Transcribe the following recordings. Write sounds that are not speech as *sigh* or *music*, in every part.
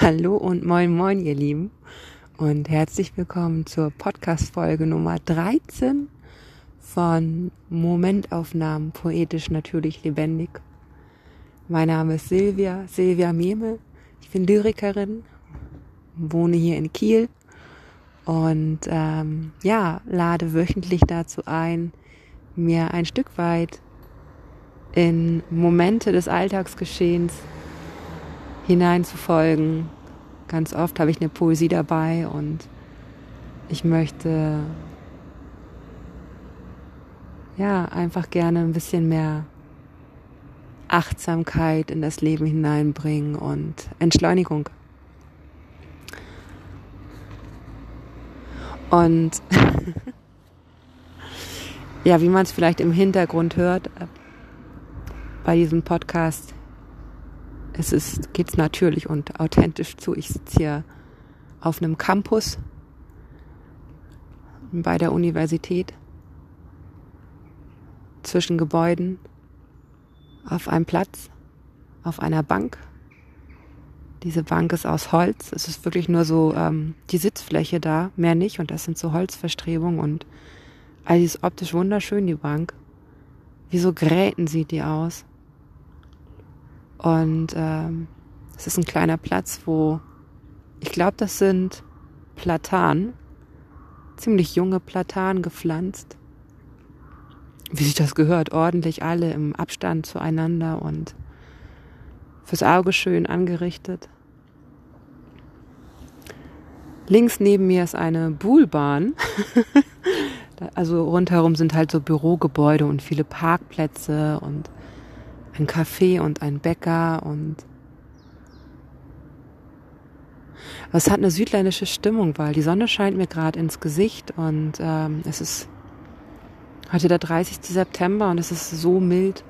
Hallo und moin moin, ihr Lieben. Und herzlich willkommen zur Podcast-Folge Nummer 13 von Momentaufnahmen poetisch natürlich lebendig. Mein Name ist Silvia, Silvia Memel. Ich bin Lyrikerin, wohne hier in Kiel und ähm, ja, lade wöchentlich dazu ein, mir ein Stück weit in Momente des Alltagsgeschehens hineinzufolgen. Ganz oft habe ich eine Poesie dabei und ich möchte ja einfach gerne ein bisschen mehr Achtsamkeit in das Leben hineinbringen und Entschleunigung. Und *laughs* ja, wie man es vielleicht im Hintergrund hört, bei diesem Podcast es ist, geht's natürlich und authentisch zu. Ich sitze hier auf einem Campus bei der Universität zwischen Gebäuden auf einem Platz, auf einer Bank. Diese Bank ist aus Holz. Es ist wirklich nur so ähm, die Sitzfläche da, mehr nicht. Und das sind so Holzverstrebungen und all ist optisch wunderschön, die Bank. Wie so Gräten sieht die aus. Und ähm, es ist ein kleiner Platz, wo ich glaube, das sind Platanen, ziemlich junge Platanen gepflanzt. Wie sich das gehört, ordentlich alle im Abstand zueinander und fürs Auge schön angerichtet. Links neben mir ist eine Buhlbahn. *laughs* also rundherum sind halt so Bürogebäude und viele Parkplätze und ein Café und ein Bäcker und aber es hat eine südländische Stimmung, weil die Sonne scheint mir gerade ins Gesicht und ähm, es ist heute der 30. September und es ist so mild.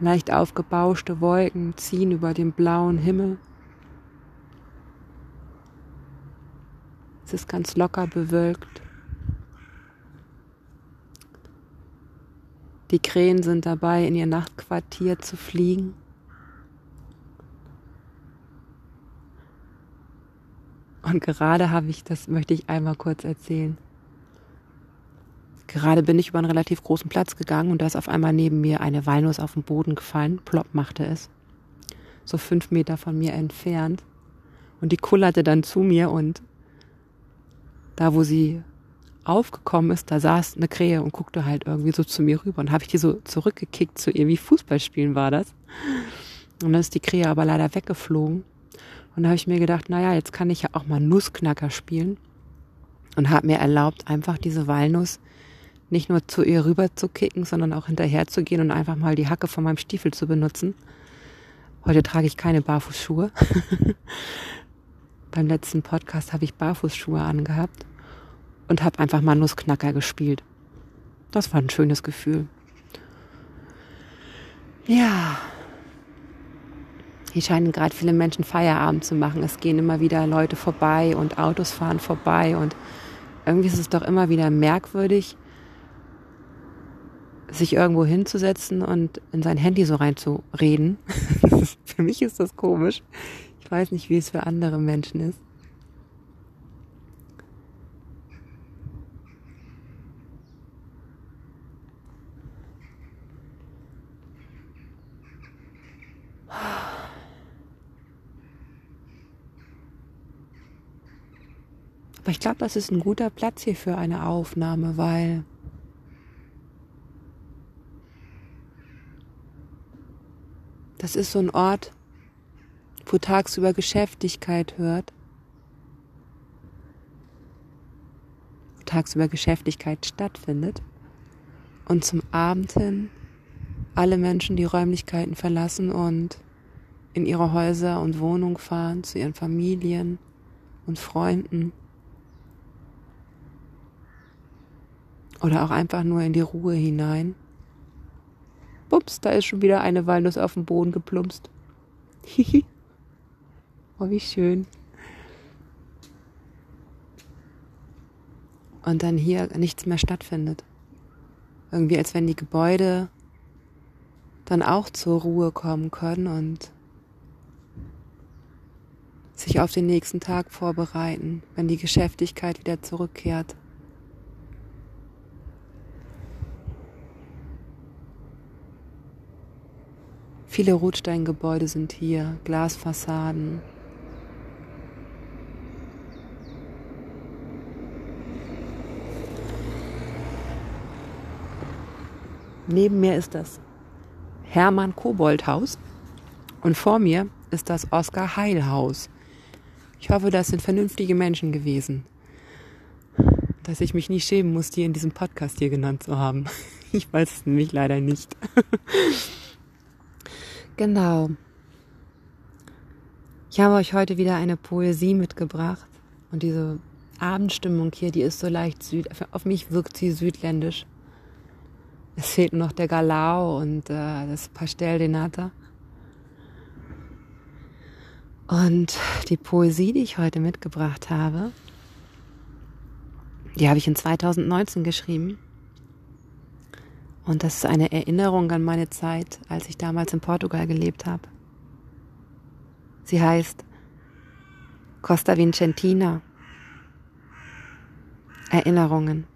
Leicht aufgebauschte Wolken ziehen über den blauen Himmel. Es ist ganz locker bewölkt. Die Krähen sind dabei, in ihr Nachtquartier zu fliegen. Und gerade habe ich, das möchte ich einmal kurz erzählen. Gerade bin ich über einen relativ großen Platz gegangen und da ist auf einmal neben mir eine Walnuss auf den Boden gefallen. Plopp machte es. So fünf Meter von mir entfernt. Und die kullerte dann zu mir und da, wo sie aufgekommen ist, da saß eine Krähe und guckte halt irgendwie so zu mir rüber. Und habe ich die so zurückgekickt zu ihr, wie Fußballspielen war das. Und dann ist die Krähe aber leider weggeflogen. Und da habe ich mir gedacht, naja, jetzt kann ich ja auch mal Nussknacker spielen. Und habe mir erlaubt, einfach diese Walnuss nicht nur zu ihr rüber zu kicken, sondern auch hinterher zu gehen und einfach mal die Hacke von meinem Stiefel zu benutzen. Heute trage ich keine Barfußschuhe. *laughs* Beim letzten Podcast habe ich Barfußschuhe angehabt und habe einfach mal Nussknacker gespielt. Das war ein schönes Gefühl. Ja. Hier scheinen gerade viele Menschen Feierabend zu machen. Es gehen immer wieder Leute vorbei und Autos fahren vorbei und irgendwie ist es doch immer wieder merkwürdig, sich irgendwo hinzusetzen und in sein Handy so reinzureden. *laughs* für mich ist das komisch. Ich weiß nicht, wie es für andere Menschen ist. Aber ich glaube, das ist ein guter Platz hier für eine Aufnahme, weil das ist so ein Ort, wo tagsüber Geschäftigkeit hört. Wo tagsüber Geschäftigkeit stattfindet. Und zum Abend hin alle Menschen die Räumlichkeiten verlassen und in ihre Häuser und Wohnungen fahren, zu ihren Familien und Freunden. Oder auch einfach nur in die Ruhe hinein. Bups, da ist schon wieder eine Walnuss auf den Boden geplumpst. oh, wie schön. Und dann hier nichts mehr stattfindet. Irgendwie als wenn die Gebäude dann auch zur Ruhe kommen können und sich auf den nächsten Tag vorbereiten, wenn die Geschäftigkeit wieder zurückkehrt. Viele Rotsteingebäude sind hier, Glasfassaden. Neben mir ist das Hermann Kobold Haus und vor mir ist das Oskar Heil Haus. Ich hoffe, das sind vernünftige Menschen gewesen. Dass ich mich nicht schämen muss, die in diesem Podcast hier genannt zu haben. *laughs* Ich weiß es nämlich leider nicht. *laughs* genau. Ich habe euch heute wieder eine Poesie mitgebracht. Und diese Abendstimmung hier, die ist so leicht süd. Auf mich wirkt sie südländisch. Es fehlt noch der Galau und äh, das Pastel de Nata. Und die Poesie, die ich heute mitgebracht habe, die habe ich in 2019 geschrieben. Und das ist eine Erinnerung an meine Zeit, als ich damals in Portugal gelebt habe. Sie heißt Costa Vincentina. Erinnerungen.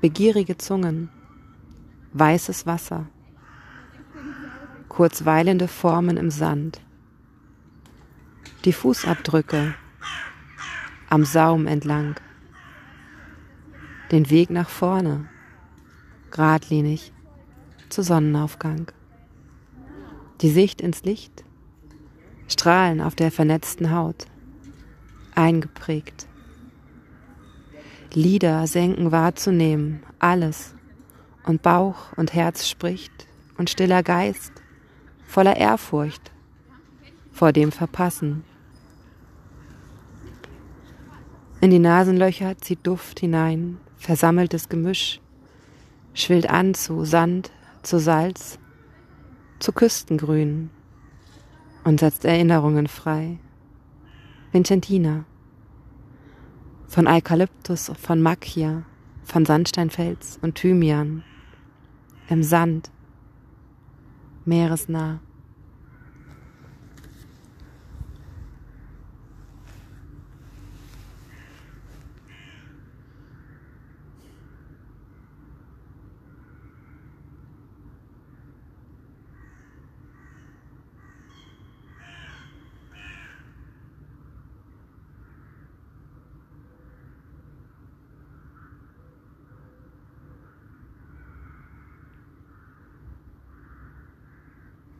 Begierige Zungen. Weißes Wasser kurzweilende Formen im Sand. Die Fußabdrücke am Saum entlang. Den Weg nach vorne, geradlinig, zu Sonnenaufgang. Die Sicht ins Licht, Strahlen auf der vernetzten Haut, eingeprägt. Lieder senken wahrzunehmen, alles, und Bauch und Herz spricht, und stiller Geist. Voller Ehrfurcht. Vor dem Verpassen. In die Nasenlöcher zieht Duft hinein, versammeltes Gemisch, schwillt an zu Sand, zu Salz, zu Küstengrün und setzt Erinnerungen frei. Vincentina. Von Eukalyptus, von Macchia, von Sandsteinfels und Thymian. Im Sand, meeresnah.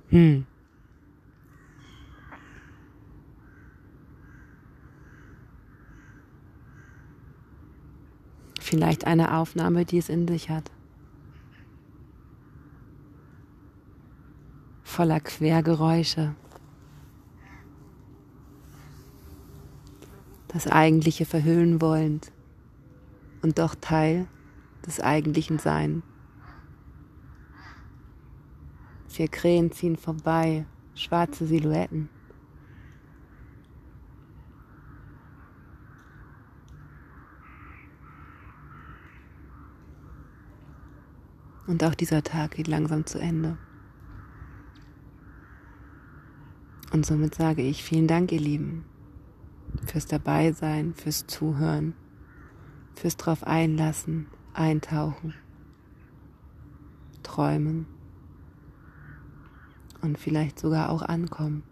Hm. Vielleicht eine Aufnahme, die es in sich hat. Voller Quergeräusche. Das Eigentliche verhüllen wollend und doch Teil des eigentlichen Sein. Vier Krähen ziehen vorbei, schwarze Silhouetten. Und auch dieser Tag geht langsam zu Ende. Und somit sage ich vielen Dank, ihr Lieben, fürs Dabeisein, fürs Zuhören, fürs drauf einlassen, eintauchen, träumen und vielleicht sogar auch ankommen.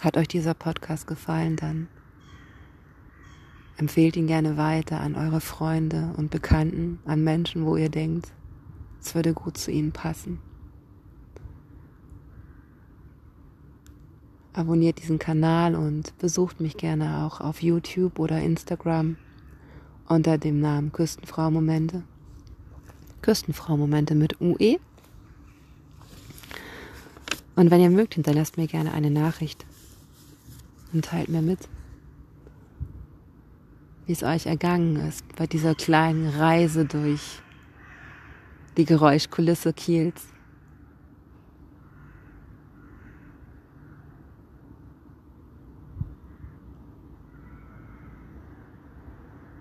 Hat euch dieser Podcast gefallen, dann empfehlt ihn gerne weiter an eure Freunde und Bekannten, an Menschen, wo ihr denkt, es würde gut zu ihnen passen. Abonniert diesen Kanal und besucht mich gerne auch auf YouTube oder Instagram unter dem Namen Küstenfrau Momente. Küstenfrau Momente mit UE. Und wenn ihr mögt, hinterlasst mir gerne eine Nachricht und teilt mir mit, wie es euch ergangen ist bei dieser kleinen Reise durch die Geräuschkulisse Kiels.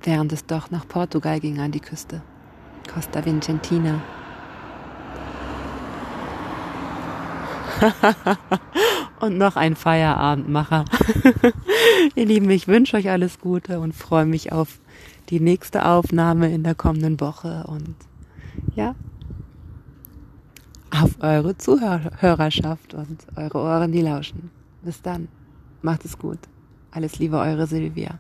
Während es doch nach Portugal ging an die Küste. Costa Vincentina. *laughs* und noch ein Feierabendmacher. *laughs* Ihr Lieben, ich wünsche euch alles Gute und freue mich auf die nächste Aufnahme in der kommenden Woche und ja, auf eure Zuhörerschaft und eure Ohren, die lauschen. Bis dann. Macht es gut. Alles Liebe, eure Silvia.